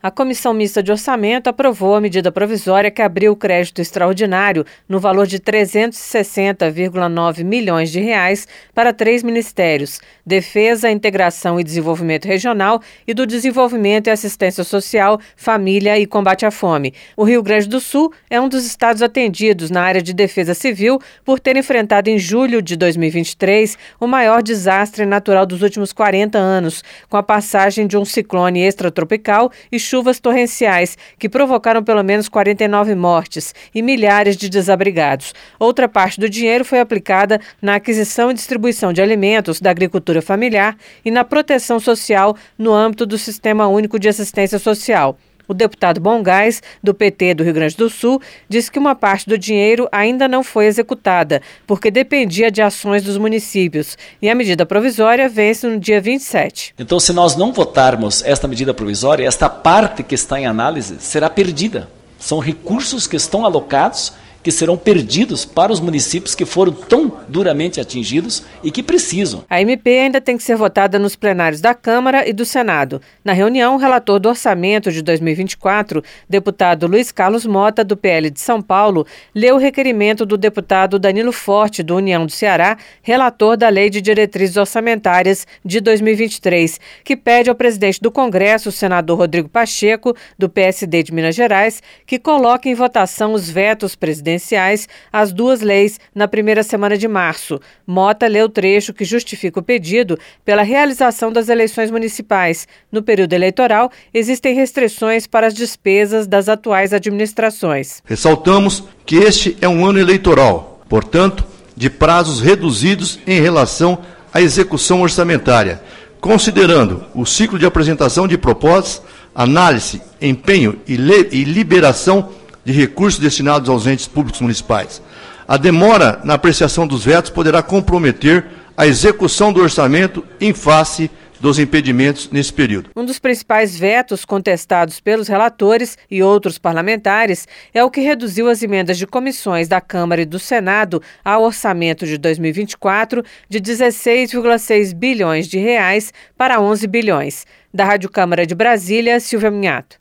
A Comissão Mista de Orçamento aprovou a medida provisória que abriu o crédito extraordinário no valor de 360,9 milhões de reais para três ministérios: Defesa, Integração e Desenvolvimento Regional e do Desenvolvimento e Assistência Social, Família e Combate à Fome. O Rio Grande do Sul é um dos estados atendidos na área de defesa civil por ter enfrentado em julho de 2023 o maior desastre natural dos últimos 40 anos, com a passagem de um ciclone extratropical e chuvas torrenciais que provocaram pelo menos 49 mortes e milhares de desabrigados. Outra parte do dinheiro foi aplicada na aquisição e distribuição de alimentos da agricultura familiar e na proteção social no âmbito do Sistema Único de Assistência Social. O deputado Bongás, do PT do Rio Grande do Sul, disse que uma parte do dinheiro ainda não foi executada, porque dependia de ações dos municípios. E a medida provisória vence no dia 27. Então, se nós não votarmos esta medida provisória, esta parte que está em análise será perdida. São recursos que estão alocados que serão perdidos para os municípios que foram tão duramente atingidos e que precisam. A MP ainda tem que ser votada nos plenários da Câmara e do Senado. Na reunião, o relator do orçamento de 2024, deputado Luiz Carlos Mota, do PL de São Paulo, leu o requerimento do deputado Danilo Forte, do União do Ceará, relator da Lei de Diretrizes Orçamentárias de 2023, que pede ao presidente do Congresso, o senador Rodrigo Pacheco, do PSD de Minas Gerais, que coloque em votação os vetos presidenciais as duas leis na primeira semana de março. Mota leu o trecho que justifica o pedido pela realização das eleições municipais. No período eleitoral, existem restrições para as despesas das atuais administrações. Ressaltamos que este é um ano eleitoral, portanto, de prazos reduzidos em relação à execução orçamentária, considerando o ciclo de apresentação de propostas, análise, empenho e liberação de recursos destinados aos entes públicos municipais. A demora na apreciação dos vetos poderá comprometer a execução do orçamento em face dos impedimentos nesse período. Um dos principais vetos contestados pelos relatores e outros parlamentares é o que reduziu as emendas de comissões da Câmara e do Senado ao orçamento de 2024 de 16,6 bilhões de reais para 11 bilhões. Da Rádio Câmara de Brasília, Silvia Minhato.